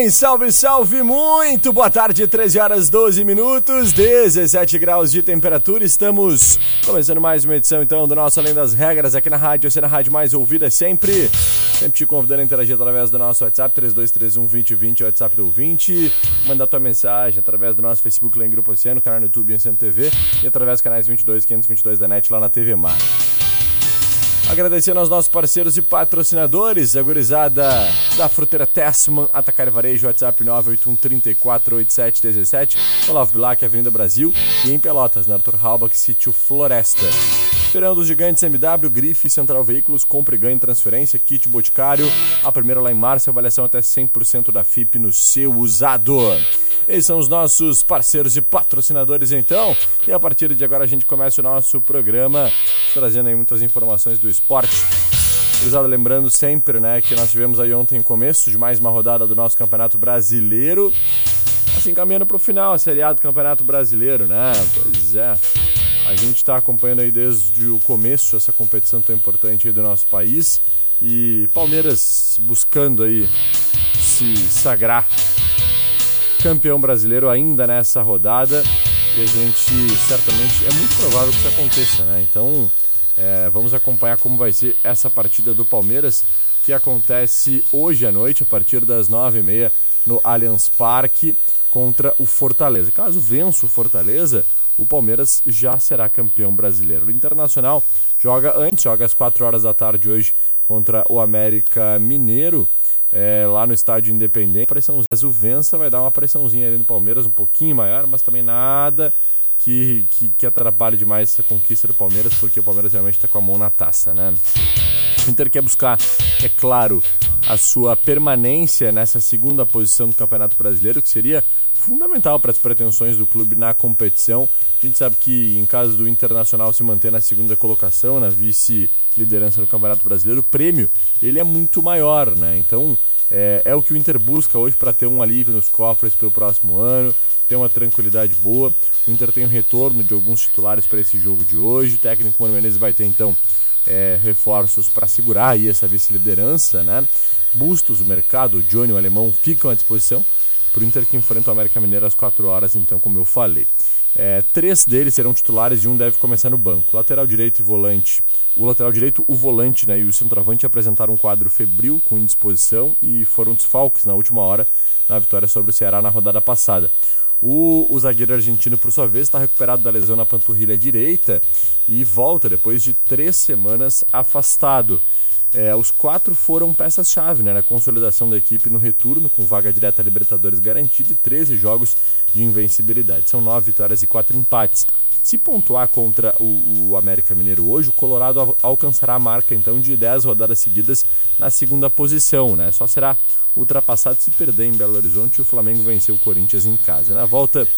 Bem, salve, salve, muito boa tarde, 13 horas 12 minutos, 17 graus de temperatura. Estamos começando mais uma edição então do nosso Além das Regras aqui na rádio, sendo a rádio mais ouvida sempre. Sempre te convidando a interagir através do nosso WhatsApp, 3231 2020, WhatsApp do ouvinte. Manda tua mensagem através do nosso Facebook lá em Grupo Oceano, canal no YouTube Oceano TV e através dos canais 22 522 da NET lá na TV Mar. Agradecendo aos nossos parceiros e patrocinadores, a gurizada da Fruteira Tessman, Atacar e Varejo, WhatsApp 981348717, Olavo Bilac, Avenida Brasil e em Pelotas, na Arthur Halbach, Sítio Floresta. Esperando os gigantes MW, Grife, Central Veículos, compra e transferência, kit Boticário, a primeira lá em março, avaliação até 100% da FIP no seu usado. Esses são os nossos parceiros e patrocinadores então, e a partir de agora a gente começa o nosso programa trazendo aí muitas informações do esporte. Cruzado, lembrando sempre, né, que nós tivemos aí ontem começo de mais uma rodada do nosso Campeonato Brasileiro. Assim, caminhando para o final, a Série A do Campeonato Brasileiro, né? Pois é. A gente está acompanhando aí desde o começo essa competição tão importante aí do nosso país e Palmeiras buscando aí se sagrar campeão brasileiro ainda nessa rodada e a gente certamente é muito provável que isso aconteça, né? Então é, vamos acompanhar como vai ser essa partida do Palmeiras que acontece hoje à noite a partir das nove e meia no Allianz Parque contra o Fortaleza. Caso vença o Fortaleza, o Palmeiras já será campeão brasileiro. O Internacional joga antes, joga às 4 horas da tarde hoje contra o América Mineiro. É, lá no estádio Independente, pressão, o vença vai dar uma pressãozinha ali no Palmeiras, um pouquinho maior, mas também nada que, que, que atrapalhe demais essa conquista do Palmeiras, porque o Palmeiras realmente está com a mão na taça, né? O Inter quer buscar, é claro, a sua permanência nessa segunda posição do Campeonato Brasileiro, que seria fundamental para as pretensões do clube na competição. A gente sabe que em caso do Internacional se manter na segunda colocação, na vice-liderança do Campeonato Brasileiro, o prêmio ele é muito maior, né? Então é, é o que o Inter busca hoje para ter um alívio nos cofres para o próximo ano, ter uma tranquilidade boa. O Inter tem o retorno de alguns titulares para esse jogo de hoje. O técnico Mano Menezes vai ter então é, reforços para segurar aí essa vice-liderança, né? Bustos, o mercado, o Johnny, o alemão ficam à disposição para o Inter que enfrenta o América Mineiro às 4 horas, então, como eu falei. É, três deles serão titulares e um deve começar no banco. Lateral direito e volante. O lateral direito, o volante né, e o centroavante apresentaram um quadro febril com indisposição e foram desfalques na última hora na vitória sobre o Ceará na rodada passada. O, o zagueiro argentino, por sua vez, está recuperado da lesão na panturrilha direita e volta depois de três semanas afastado. É, os quatro foram peças-chave né, na consolidação da equipe no retorno, com vaga direta a Libertadores garantida e 13 jogos de invencibilidade. São nove vitórias e quatro empates. Se pontuar contra o, o, América Mineiro hoje, o Colorado alcançará a marca então de 10 rodadas seguidas na segunda posição. Né? Só será ultrapassado se perder em Belo Horizonte e o Flamengo venceu o Corinthians em casa. Na volta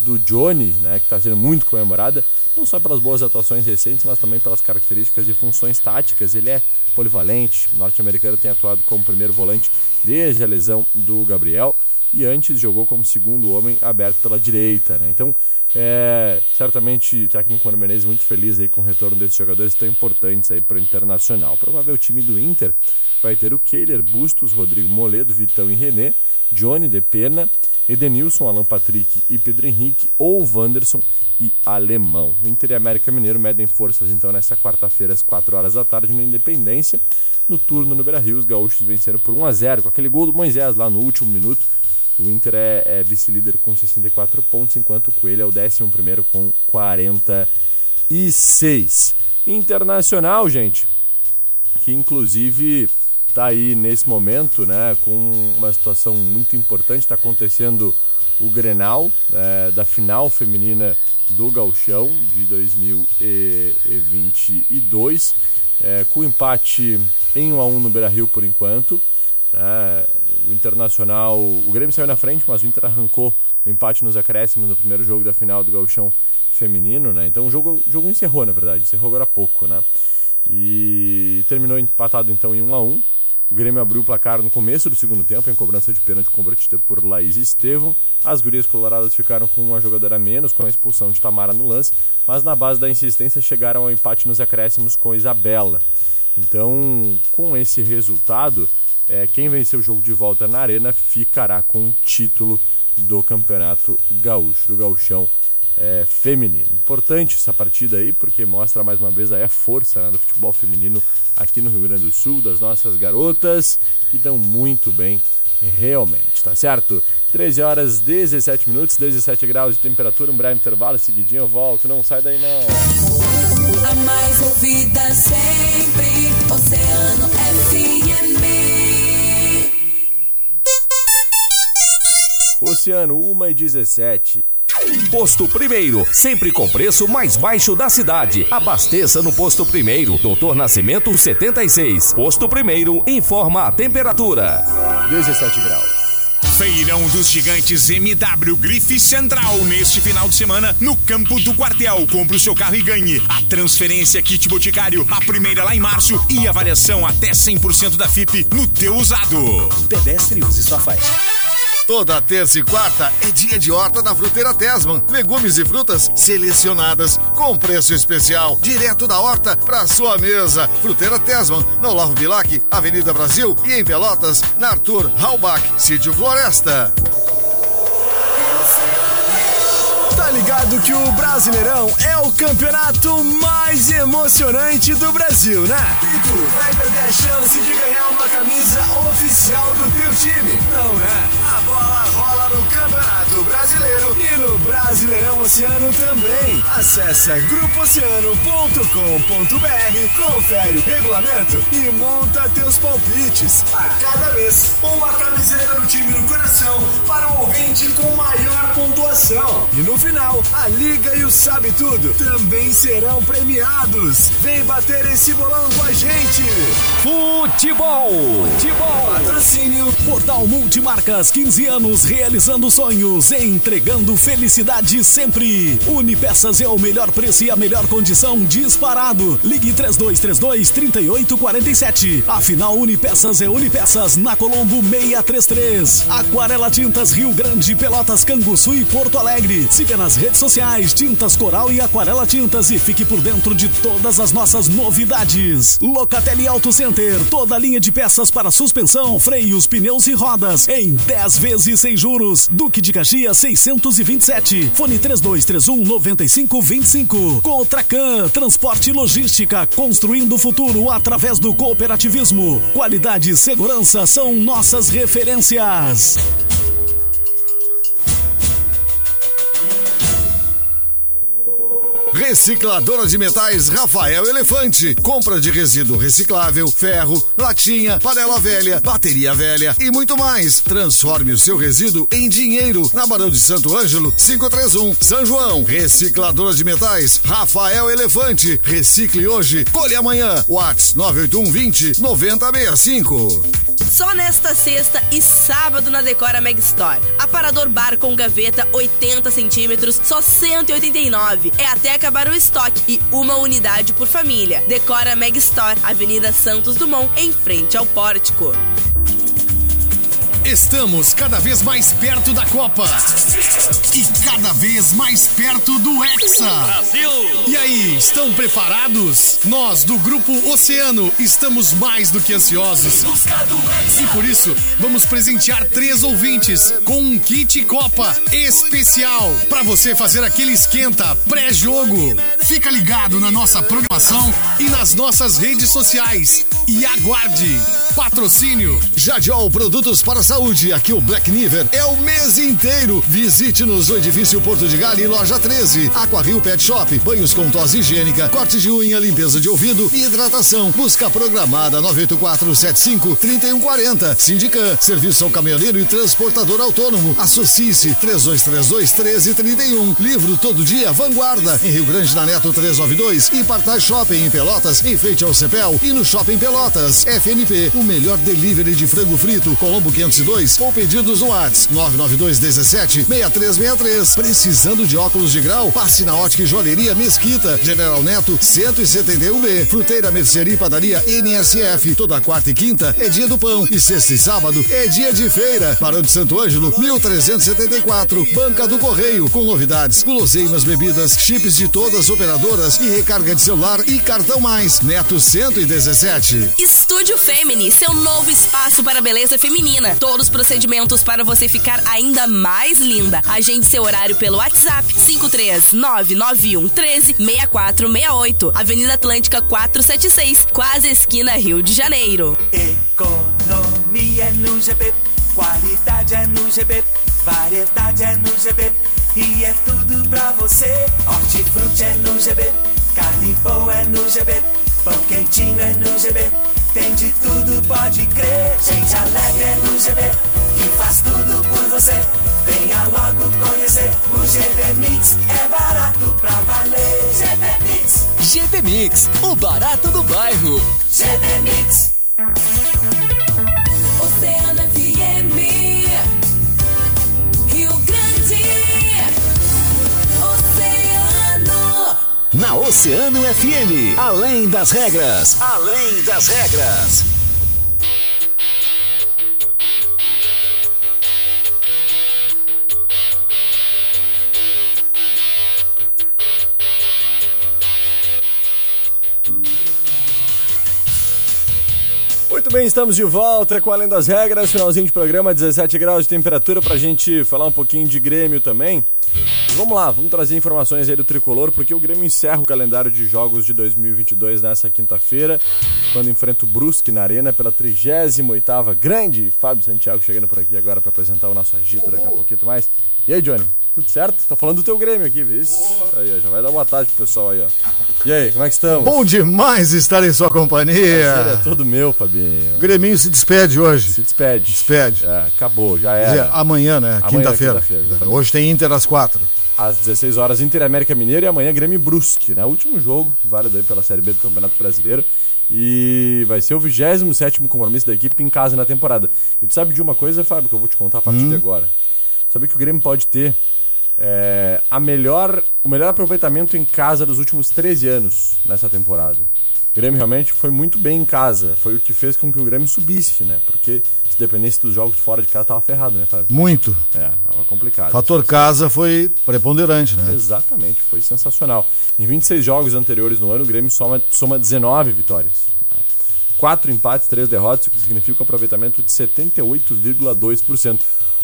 do Johnny, né, que está sendo muito comemorada, não só pelas boas atuações recentes, mas também pelas características e funções táticas. Ele é polivalente, norte-americano tem atuado como primeiro volante desde a lesão do Gabriel e antes jogou como segundo homem aberto pela direita. Né? Então, é, certamente o técnico Mano Menezes muito feliz aí com o retorno desses jogadores tão importantes aí para o Internacional. O provável time do Inter vai ter o Keiler, Bustos, Rodrigo Moledo, Vitão e René, Johnny de Pena, Edenilson, Alan Patrick e Pedro Henrique, ou Wanderson e Alemão. O Inter e América Mineiro medem forças então nessa quarta-feira às 4 horas da tarde no Independência. No turno no Beira-Rio, os gaúchos venceram por 1 a 0 com aquele gol do Moisés lá no último minuto o Inter é, é vice-líder com 64 pontos, enquanto o Coelho é o 11 com 46. Internacional, gente, que inclusive está aí nesse momento, né, com uma situação muito importante. Está acontecendo o Grenal é, da final feminina do Galchão de 2022, é, com empate em 1 a 1 no Beira-Rio por enquanto. Né? O Internacional, o Grêmio saiu na frente, mas o Inter arrancou o empate nos acréscimos no primeiro jogo da final do Gauchão feminino, né? Então o jogo, o jogo encerrou, na verdade, encerrou agora há pouco, né? E terminou empatado então em 1 a 1. O Grêmio abriu o placar no começo do segundo tempo, em cobrança de pênalti convertida por Laís Estevam. As gurias coloradas ficaram com uma jogadora a menos, com a expulsão de Tamara no lance, mas na base da insistência chegaram ao empate nos acréscimos com Isabela. Então, com esse resultado, é, quem vencer o jogo de volta na Arena ficará com o título do Campeonato Gaúcho, do Gauchão é, Feminino. Importante essa partida aí, porque mostra mais uma vez a força né, do futebol feminino aqui no Rio Grande do Sul, das nossas garotas, que estão muito bem realmente, tá certo? 13 horas 17 minutos, 17 graus de temperatura, um breve intervalo, seguidinho eu volto, não sai daí não. A mais ouvida sempre, Oceano FM. Oceano 1 e 17. Posto Primeiro, sempre com preço mais baixo da cidade. Abasteça no Posto Primeiro, Doutor Nascimento 76. Posto Primeiro, informa a temperatura. 17 graus. Feirão dos Gigantes MW Grife Central neste final de semana no campo do quartel. Compre o seu carro e ganhe a transferência kit boticário, a primeira lá em março e avaliação até 100% da FIP no teu usado. Pedestre use sua faixa. Toda terça e quarta é dia de horta da Fruteira Tesman. Legumes e frutas selecionadas com preço especial, direto da horta para sua mesa. Fruteira Tesman, no Olavo Bilac, Avenida Brasil e em Pelotas, na Arthur Halbach, Sítio Floresta. Tá ligado que o Brasileirão é o campeonato mais emocionante do Brasil, né? E tu vai perder a chance de ganhar uma camisa oficial do teu time, não é? A bola rola no Campeonato Brasileiro e no Brasileirão Oceano também. Acesse grupooceano.com.br, confere o regulamento e monta teus palpites. A cada mês, uma camiseta do time no coração para o ouvinte com maior pontuação. E no final, a Liga e o Sabe Tudo também serão premiados. Vem bater esse bolão com a gente. Futebol. Futebol. Patrocínio Portal Multimarcas, 15 anos realizando sonhos, entregando felicidade sempre. Unipeças é o melhor preço e a melhor condição disparado. Ligue 3232 3847. Afinal, Unipeças é Unipeças na Colombo 633. Aquarela Tintas Rio Grande, Pelotas, Canguçu e Porto Alegre. Siga nas redes sociais Tintas Coral e Aquarela Tintas e fique por dentro de todas as nossas novidades. Locatelli Auto Center, toda a linha de peças para suspensão, freios, pneus e rodas em 10 vezes sem juros. Duque de Caxias 627. Fone 3231 9525. Cotracan, transporte e logística, construindo o futuro através do cooperativismo. Qualidade e segurança são nossas referências. Recicladora de metais Rafael Elefante. Compra de resíduo reciclável, ferro, latinha, panela velha, bateria velha e muito mais. Transforme o seu resíduo em dinheiro na Barão de Santo Ângelo, 531, São João. Recicladora de metais Rafael Elefante. Recicle hoje, colhe amanhã. Whats 981 20 9065. Só nesta sexta e sábado na Decora Meg Store. Aparador bar com gaveta 80 centímetros, só 189. É até acabar o estoque e uma unidade por família. Decora Meg Store, Avenida Santos Dumont, em frente ao pórtico. Estamos cada vez mais perto da Copa. E cada vez mais perto do Hexa. Brasil! E aí, estão preparados? Nós, do Grupo Oceano, estamos mais do que ansiosos. E por isso, vamos presentear três ouvintes com um kit Copa especial para você fazer aquele esquenta pré-jogo. Fica ligado na nossa programação e nas nossas redes sociais. E aguarde! Patrocínio Jadiol Produtos para a Saúde. Aqui o Black Niver é o mês inteiro. Visite-nos o edifício Porto de Galha, loja 13. Aquaril Pet Shop. Banhos com tosse higiênica, corte de unha, limpeza de ouvido e hidratação. Busca programada 98475-3140. Sindican. Serviço ao caminhoneiro e transportador autônomo. Associe-se 3232-1331. Livro todo dia Vanguarda. Em Rio Grande da Neto 392. E Partai Shopping em Pelotas. Em frente ao Cepel. E no Shopping Pelotas. FNP. O melhor delivery de frango frito. Colombo 502. Ou pedidos no WhatsApp 992 17 6363. Precisando de óculos de grau? Passe na ótica e joalheria Mesquita. General Neto 171B. Fruteira Mercearia e Padaria NSF. Toda quarta e quinta é dia do pão. E sexta e sábado é dia de feira. Barão de Santo Ângelo 1374. Banca do Correio. Com novidades, guloseimas, bebidas, chips de todas as operadoras e recarga de celular e cartão mais. Neto 117. Estúdio Femini, seu novo espaço para beleza feminina. Todos os procedimentos para você ficar ainda mais linda. Agende seu horário pelo WhatsApp 53991 13 6468. Avenida Atlântica 476, quase esquina Rio de Janeiro. Economia é no GB, qualidade é no GB, variedade é no GB. E é tudo pra você. Hortifruti é no GB, carne boa é no GB, pão quentinho é no GB. Tem de tudo, pode crer. Gente alegre é no GB, que faz tudo por você. Venha logo conhecer. O GB Mix é barato pra valer. GB Mix, GP Mix, o barato do bairro. GB Mix. Oceano FM, além das regras, além das regras. Muito bem, estamos de volta com Além das Regras, finalzinho de programa, 17 graus de temperatura pra gente falar um pouquinho de Grêmio também. Vamos lá, vamos trazer informações aí do Tricolor, porque o Grêmio encerra o calendário de jogos de 2022 nessa quinta-feira, quando enfrenta o Brusque na Arena pela 38ª grande Fábio Santiago chegando por aqui agora para apresentar o nosso agito daqui a pouquinho mais. E aí, Johnny? Tudo certo? Tô falando do teu Grêmio aqui, viu? Aí, ó, já vai dar boa tarde pro pessoal aí, ó. E aí, como é que estamos? Bom demais estar em sua Prazer companhia. é todo meu, Fabinho. O Grêmio se despede hoje. Se despede. Despede. É, acabou, já Quer dizer, era. amanhã, né? Amanhã, Quinta-feira. quinta-feira, exatamente. Hoje tem Inter às quatro. Às 16 horas, Inter América Mineiro e amanhã Grêmio Brusque, né? Último jogo, válido aí pela Série B do Campeonato Brasileiro. E vai ser o 27 compromisso da equipe em casa na temporada. E tu sabe de uma coisa, Fábio, que eu vou te contar a partir Hum. de agora? Sabe que o Grêmio pode ter é, a melhor, o melhor aproveitamento em casa dos últimos 13 anos nessa temporada. O Grêmio realmente foi muito bem em casa. Foi o que fez com que o Grêmio subisse, né? Porque dependesse dos jogos fora de casa, tava ferrado, né, Fábio? Muito. É, tava complicado. Fator casa foi preponderante, né? Exatamente, foi sensacional. Em 26 jogos anteriores no ano, o Grêmio soma, soma 19 vitórias. né? Quatro empates, três derrotas, o que significa um aproveitamento de 78,2%.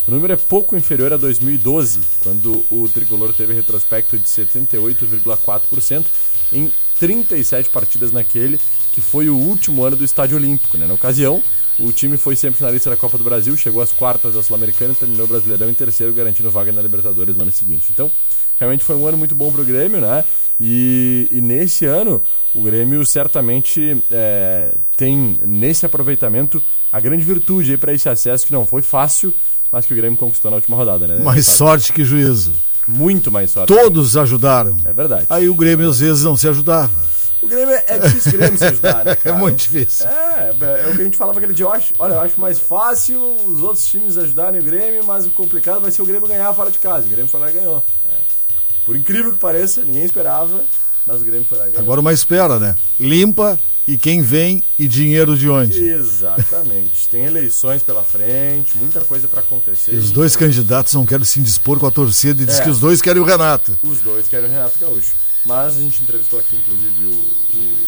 O número é pouco inferior a 2012, quando o tricolor teve retrospecto de 78,4% em 37 partidas naquele, que foi o último ano do Estádio Olímpico. Né? Na ocasião, o time foi sempre finalista da Copa do Brasil, chegou às quartas da Sul-Americana e terminou o Brasileirão em terceiro, garantindo vaga na Libertadores no ano seguinte. Então, realmente foi um ano muito bom pro Grêmio, né? E, e nesse ano, o Grêmio certamente é, tem, nesse aproveitamento, a grande virtude para esse acesso, que não foi fácil, mas que o Grêmio conquistou na última rodada, né? Mais sorte que juízo. Muito mais sorte. Todos ajudaram. É verdade. Aí o Grêmio às vezes não se ajudava. O Grêmio é é difícil o Grêmio se ajudar, né, É muito difícil. É, é o que a gente falava aquele dia. Olha, eu acho mais fácil os outros times ajudarem o Grêmio, mas o complicado vai ser o Grêmio ganhar fora de casa. O Grêmio foi lá e ganhou. É. Por incrível que pareça, ninguém esperava, mas o Grêmio foi lá e ganhou. Agora uma espera, né? Limpa e quem vem e dinheiro de onde? Exatamente. Tem eleições pela frente, muita coisa pra acontecer. E os dois candidatos não querem se indispor com a torcida e diz É. que os dois querem o Renato. Os dois querem o Renato Gaúcho. Mas a gente entrevistou aqui, inclusive, o, o-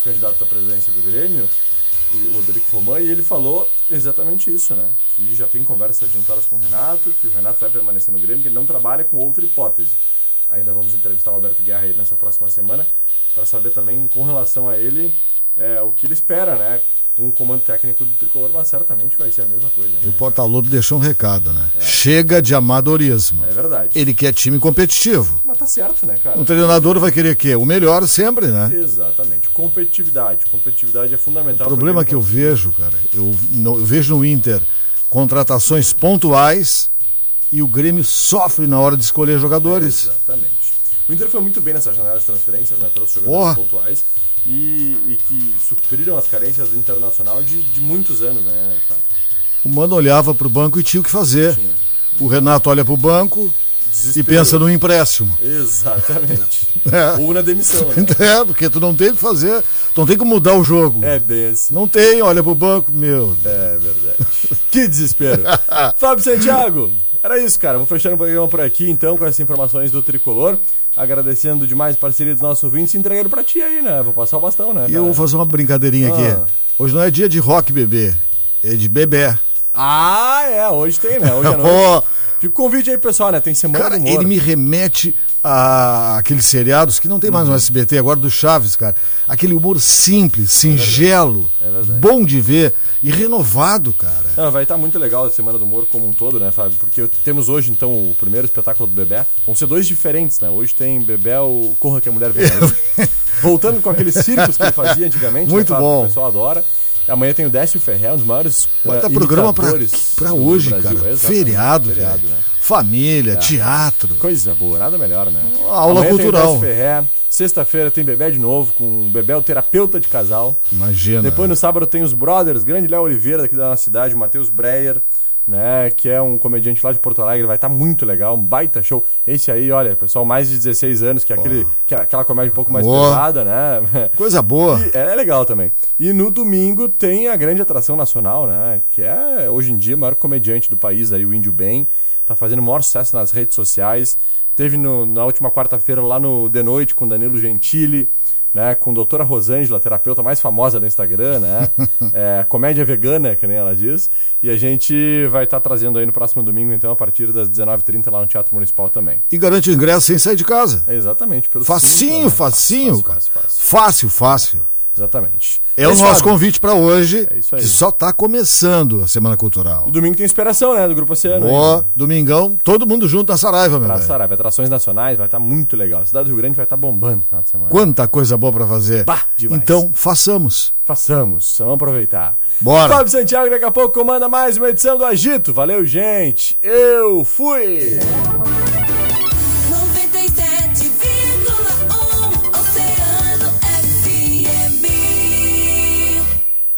o candidato à presidência do Grêmio, o Odorico Roman, e ele falou exatamente isso, né? Que já tem conversas adiantadas com o Renato, que o Renato vai permanecer no Grêmio, que ele não trabalha com outra hipótese. Ainda vamos entrevistar o Alberto Guerra aí nessa próxima semana para saber também com relação a ele é, o que ele espera, né? Um comando técnico do tricolor, mas certamente vai ser a mesma coisa. E o Né? Porta-Lobo deixou um recado, né? Chega de amadorismo. É verdade. Ele quer time competitivo. Mas tá certo, né, cara? Um treinador vai querer o quê? O melhor sempre, né? Exatamente. Competitividade. Competitividade é fundamental. O problema que eu vejo, cara, eu, não- eu vejo no Inter contratações pontuais e o Grêmio sofre na hora de escolher jogadores. Exatamente. O Inter foi muito bem nessa janela de transferências, né? Trouxe jogadores Porra. pontuais e, e que supriram as carências do Internacional de, de muitos anos, né, Fábio? O Mano olhava pro banco e tinha o que fazer. Tinha. O Renato olha pro banco e Desespero. pensa no empréstimo. Exatamente. É. Ou na demissão, né? É, porque tu não tem o que fazer, tu não tem como mudar o jogo. É bem assim. Não tem, olha pro banco, meu. É verdade. que desespero. Fábio Santiago, era isso, cara. Vou fechando o programa por aqui, então, com essas informações do Tricolor. Agradecendo demais a parceria dos nossos ouvintes e entregando pra ti aí, né? Vou passar o bastão, né? E eu vou fazer uma brincadeirinha Ah. aqui. Hoje não é dia de rock bebê, é de bebê. Ah, é, hoje tem, né? Hoje à noite. Fica o convite aí, pessoal, né? Tem semana cara, do humor. ele me remete a aqueles seriados que não tem Uhum. mais no SBT agora do Chaves, cara. Aquele humor simples, singelo, É verdade. bom de ver e renovado, cara. Não, vai estar muito legal a Semana do Humor como um todo, né, Fábio? Porque temos hoje, então, o primeiro espetáculo do Bebé. Vão ser dois diferentes, né? Hoje tem Bebé, o Corra que a Mulher vem. Voltando com aqueles circos que ele fazia antigamente. Muito né, Fábio? bom. O pessoal adora. Amanhã tem o Décio Ferrer, um dos maiores Vai eh, dar programa pra, pra hoje, Brasil. cara. Exatamente. Feriado, Feriado, velho. né? Família, teatro. Coisa boa, nada melhor, né? Aula Amanhã cultural. Sexta-feira tem Bebé de novo, com o Bebé, o terapeuta de casal. Imagina. Depois no sábado tem os Brothers, grande Léo Oliveira daqui da nossa cidade, o Matheus Breyer, né, que é um comediante lá de Porto Alegre, vai estar muito legal, um baita show. Esse aí, olha, pessoal, mais de 16 anos, que é, aquele, que é aquela comédia um pouco mais Boa. pesada, né? Coisa boa. E é legal também. E no domingo tem a grande atração nacional, né? Que é hoje em dia o maior comediante do país, aí, o Índio Bem. Tá fazendo o maior sucesso nas redes sociais. Teve no- na última quarta-feira lá no The Noite com Danilo Gentili. Né, com a doutora Rosângela, terapeuta mais famosa do Instagram, né? É, comédia vegana, que nem ela diz. E a gente vai estar trazendo aí no próximo domingo, então, a partir das 19h30 lá no Teatro Municipal também. E garante o ingresso sem sair de casa. É exatamente, pelo Facinho, Simpla, né? facinho, Fácil, cara. fácil, fácil. Fácil, fácil. Exatamente. É o isso, nosso Fábio. convite pra hoje, É isso aí. que só tá começando a Semana Cultural. E domingo tem inspiração, né? Do Grupo Oceano. Ó, ainda. domingão, todo mundo junto na Saraiva, meu Pra velho. Saraiva, atrações nacionais, vai estar muito legal. A cidade do Rio Grande vai estar bombando no final de semana. Quanta coisa boa pra fazer. Bah, demais. Então, façamos. Façamos, vamos aproveitar. Bora. Fábio Santiago daqui a pouco comanda mais uma edição do Agito. Valeu, gente. Eu fui!